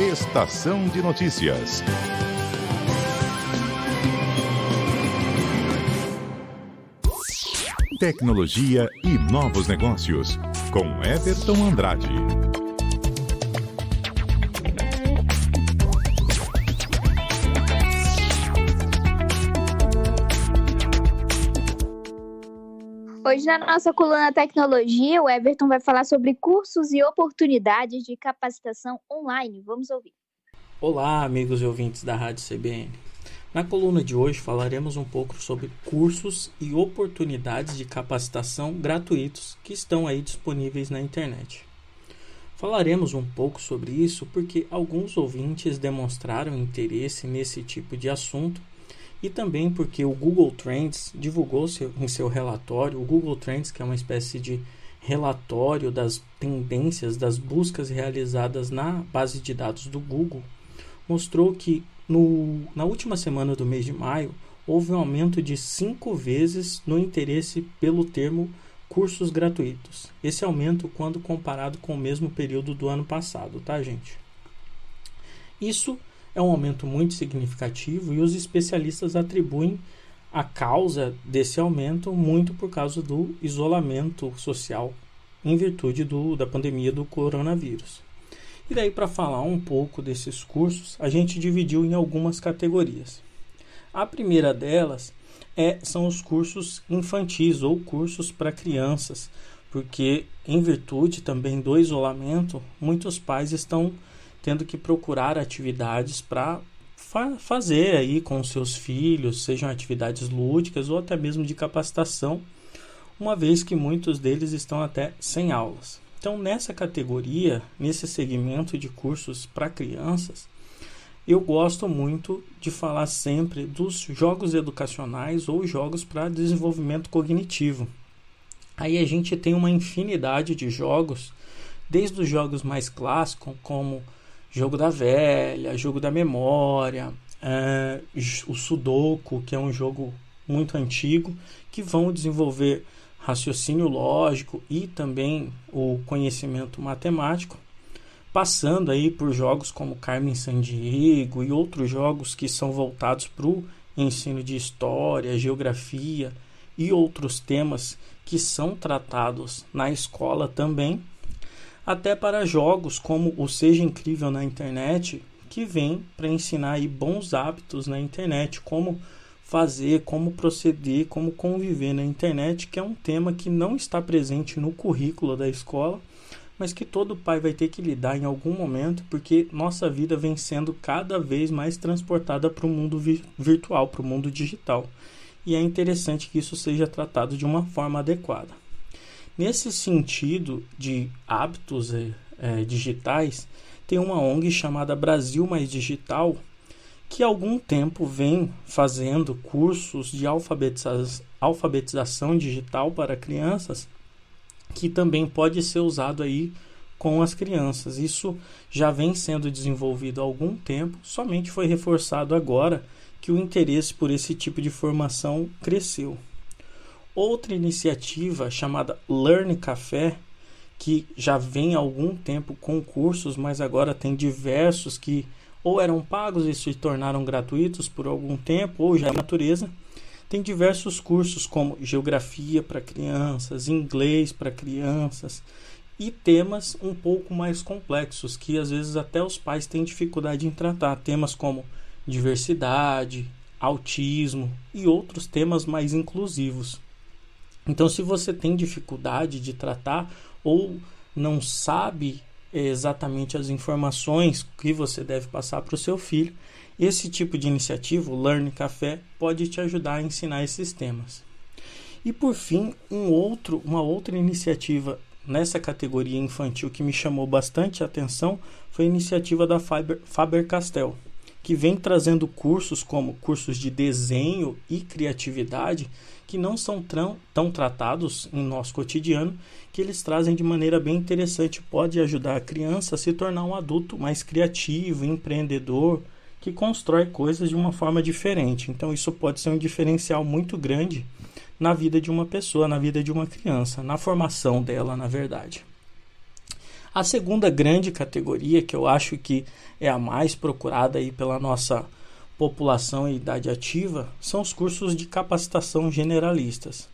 Estação de Notícias. Tecnologia e novos negócios, com Everton Andrade. Hoje, na nossa coluna Tecnologia, o Everton vai falar sobre cursos e oportunidades de capacitação online. Vamos ouvir. Olá, amigos e ouvintes da Rádio CBN. Na coluna de hoje falaremos um pouco sobre cursos e oportunidades de capacitação gratuitos que estão aí disponíveis na internet. Falaremos um pouco sobre isso porque alguns ouvintes demonstraram interesse nesse tipo de assunto e também porque o Google Trends divulgou seu, em seu relatório, o Google Trends, que é uma espécie de relatório das tendências das buscas realizadas na base de dados do Google, mostrou que no, na última semana do mês de maio, houve um aumento de cinco vezes no interesse pelo termo cursos gratuitos. Esse aumento quando comparado com o mesmo período do ano passado, tá, gente? Isso é um aumento muito significativo e os especialistas atribuem a causa desse aumento muito por causa do isolamento social em virtude do, da pandemia do coronavírus. E daí, para falar um pouco desses cursos, a gente dividiu em algumas categorias. A primeira delas é, são os cursos infantis ou cursos para crianças, porque, em virtude também do isolamento, muitos pais estão tendo que procurar atividades para fa fazer aí com seus filhos, sejam atividades lúdicas ou até mesmo de capacitação, uma vez que muitos deles estão até sem aulas. Então, nessa categoria, nesse segmento de cursos para crianças, eu gosto muito de falar sempre dos jogos educacionais ou jogos para desenvolvimento cognitivo. Aí a gente tem uma infinidade de jogos, desde os jogos mais clássicos, como Jogo da Velha, Jogo da Memória, é, o Sudoku, que é um jogo muito antigo, que vão desenvolver raciocínio lógico e também o conhecimento matemático, passando aí por jogos como Carmen Sandiego e outros jogos que são voltados para o ensino de história, geografia e outros temas que são tratados na escola também, até para jogos como o Seja Incrível na internet, que vem para ensinar aí bons hábitos na internet, como fazer, como proceder, como conviver na internet, que é um tema que não está presente no currículo da escola, mas que todo pai vai ter que lidar em algum momento, porque nossa vida vem sendo cada vez mais transportada para o mundo vi virtual, para o mundo digital. E é interessante que isso seja tratado de uma forma adequada. Nesse sentido de hábitos é, digitais, tem uma ONG chamada Brasil Mais Digital, que há algum tempo vem fazendo cursos de alfabetiza alfabetização digital para crianças, que também pode ser usado aí com as crianças. Isso já vem sendo desenvolvido há algum tempo, somente foi reforçado agora que o interesse por esse tipo de formação cresceu. Outra iniciativa chamada Learn Café, que já vem há algum tempo com cursos, mas agora tem diversos que ou eram pagos e se tornaram gratuitos por algum tempo, ou já é natureza. Tem diversos cursos como geografia para crianças, inglês para crianças e temas um pouco mais complexos que às vezes até os pais têm dificuldade em tratar, temas como diversidade, autismo e outros temas mais inclusivos. Então, se você tem dificuldade de tratar ou não sabe exatamente as informações que você deve passar para o seu filho, esse tipo de iniciativa, o Learn Café, pode te ajudar a ensinar esses temas. E por fim, um outro, uma outra iniciativa nessa categoria infantil que me chamou bastante atenção foi a iniciativa da Faber-Castell, que vem trazendo cursos como cursos de desenho e criatividade que não são tão, tão tratados em nosso cotidiano, que eles trazem de maneira bem interessante, pode ajudar a criança a se tornar um adulto mais criativo, empreendedor, que constrói coisas de uma forma diferente. Então isso pode ser um diferencial muito grande na vida de uma pessoa, na vida de uma criança, na formação dela, na verdade. A segunda grande categoria, que eu acho que é a mais procurada aí pela nossa população e idade ativa, são os cursos de capacitação generalistas.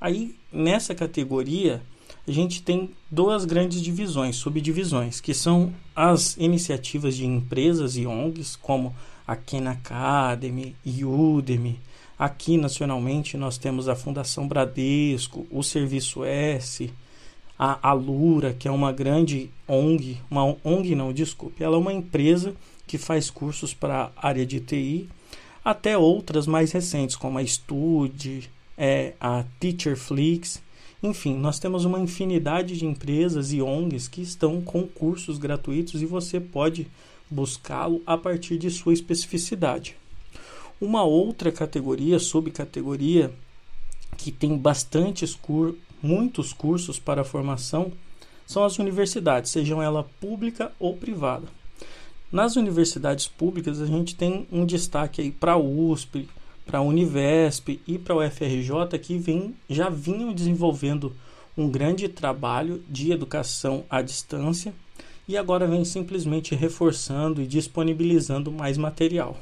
Aí, nessa categoria, a gente tem duas grandes divisões, subdivisões, que são as iniciativas de empresas e ONGs, como a Khan Academy, Udemy. Aqui, nacionalmente, nós temos a Fundação Bradesco, o Serviço S, a Alura, que é uma grande ONG, uma ONG não, desculpe, ela é uma empresa que faz cursos para a área de TI, até outras mais recentes, como a Stude, é, a Teacherflix, enfim, nós temos uma infinidade de empresas e ONGs que estão com cursos gratuitos e você pode buscá-lo a partir de sua especificidade. Uma outra categoria, subcategoria, que tem bastantes cur muitos cursos para formação são as universidades, sejam ela pública ou privada. Nas universidades públicas, a gente tem um destaque aí para a USP, para a Univesp e para o UFRJ que vem, já vinham desenvolvendo um grande trabalho de educação à distância e agora vem simplesmente reforçando e disponibilizando mais material.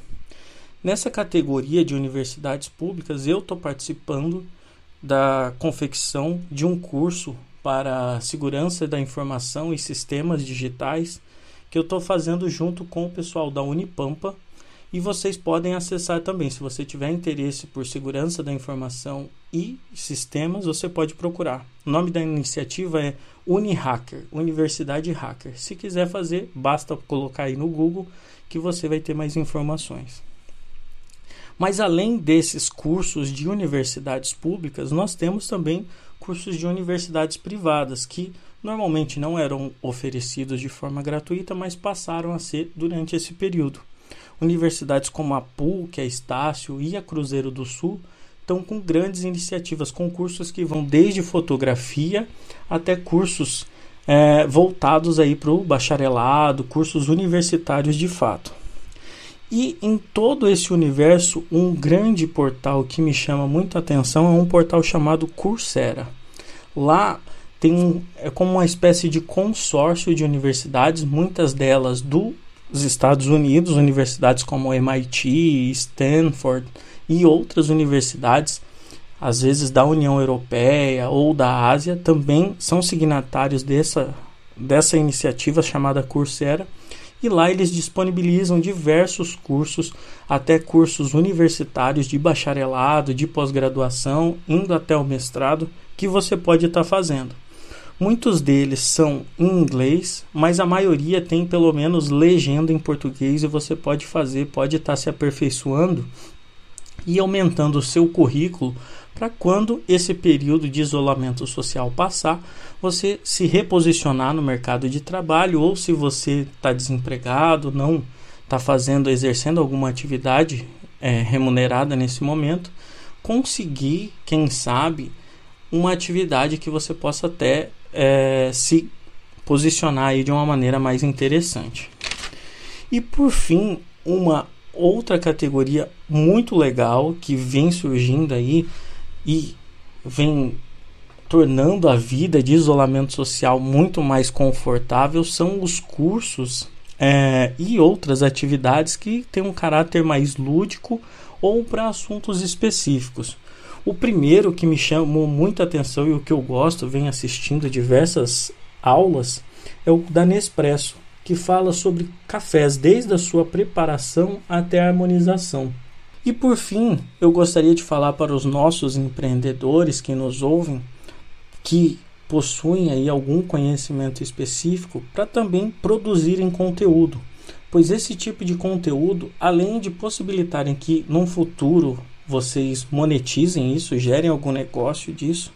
Nessa categoria de universidades públicas, eu estou participando da confecção de um curso para segurança da informação e sistemas digitais que eu estou fazendo junto com o pessoal da Unipampa e vocês podem acessar também. Se você tiver interesse por segurança da informação e sistemas, você pode procurar. O nome da iniciativa é UniHacker, Universidade Hacker. Se quiser fazer, basta colocar aí no Google que você vai ter mais informações. Mas além desses cursos de universidades públicas, nós temos também cursos de universidades privadas que normalmente não eram oferecidos de forma gratuita, mas passaram a ser durante esse período. Universidades como a PUC, a Estácio e a Cruzeiro do Sul estão com grandes iniciativas, com cursos que vão desde fotografia até cursos é, voltados aí para o bacharelado, cursos universitários de fato. E em todo esse universo, um grande portal que me chama muita atenção é um portal chamado Coursera. Lá tem um, é como uma espécie de consórcio de universidades, muitas delas dos Estados Unidos, universidades como MIT, Stanford e outras universidades, às vezes da União Europeia ou da Ásia, também são signatários dessa, dessa iniciativa chamada Coursera e lá eles disponibilizam diversos cursos, até cursos universitários de bacharelado, de pós-graduação, indo até o mestrado, que você pode estar tá fazendo. Muitos deles são em inglês, mas a maioria tem pelo menos legenda em português e você pode fazer, pode estar tá se aperfeiçoando e aumentando o seu currículo para quando esse período de isolamento social passar, você se reposicionar no mercado de trabalho ou se você está desempregado, não está fazendo, exercendo alguma atividade é, remunerada nesse momento, conseguir, quem sabe, uma atividade que você possa até é, se posicionar aí de uma maneira mais interessante. E por fim, uma outra categoria muito legal que vem surgindo aí e vem tornando a vida de isolamento social muito mais confortável são os cursos é, e outras atividades que têm um caráter mais lúdico ou para assuntos específicos. O primeiro que me chamou muita atenção e o que eu gosto, venho assistindo diversas aulas, é o da Nespresso, que fala sobre cafés desde a sua preparação até a harmonização. E por fim, eu gostaria de falar para os nossos empreendedores que nos ouvem que possuem aí algum conhecimento específico para também produzirem conteúdo, pois esse tipo de conteúdo, além de possibilitarem que num futuro vocês monetizem isso, gerem algum negócio disso,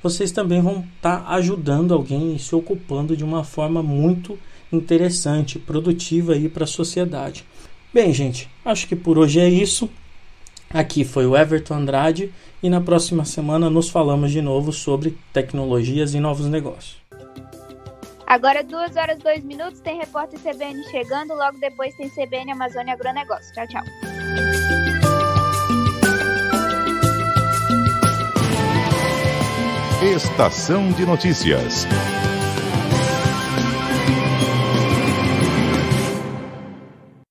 vocês também vão estar tá ajudando alguém e se ocupando de uma forma muito interessante, produtiva aí para a sociedade. Bem, gente, acho que por hoje é isso. Aqui foi o Everton Andrade e na próxima semana nos falamos de novo sobre tecnologias e novos negócios. Agora, 2 horas 2 minutos, tem repórter CBN chegando, logo depois tem CBN Amazônia Agronegócio. Tchau, tchau. Estação de Notícias.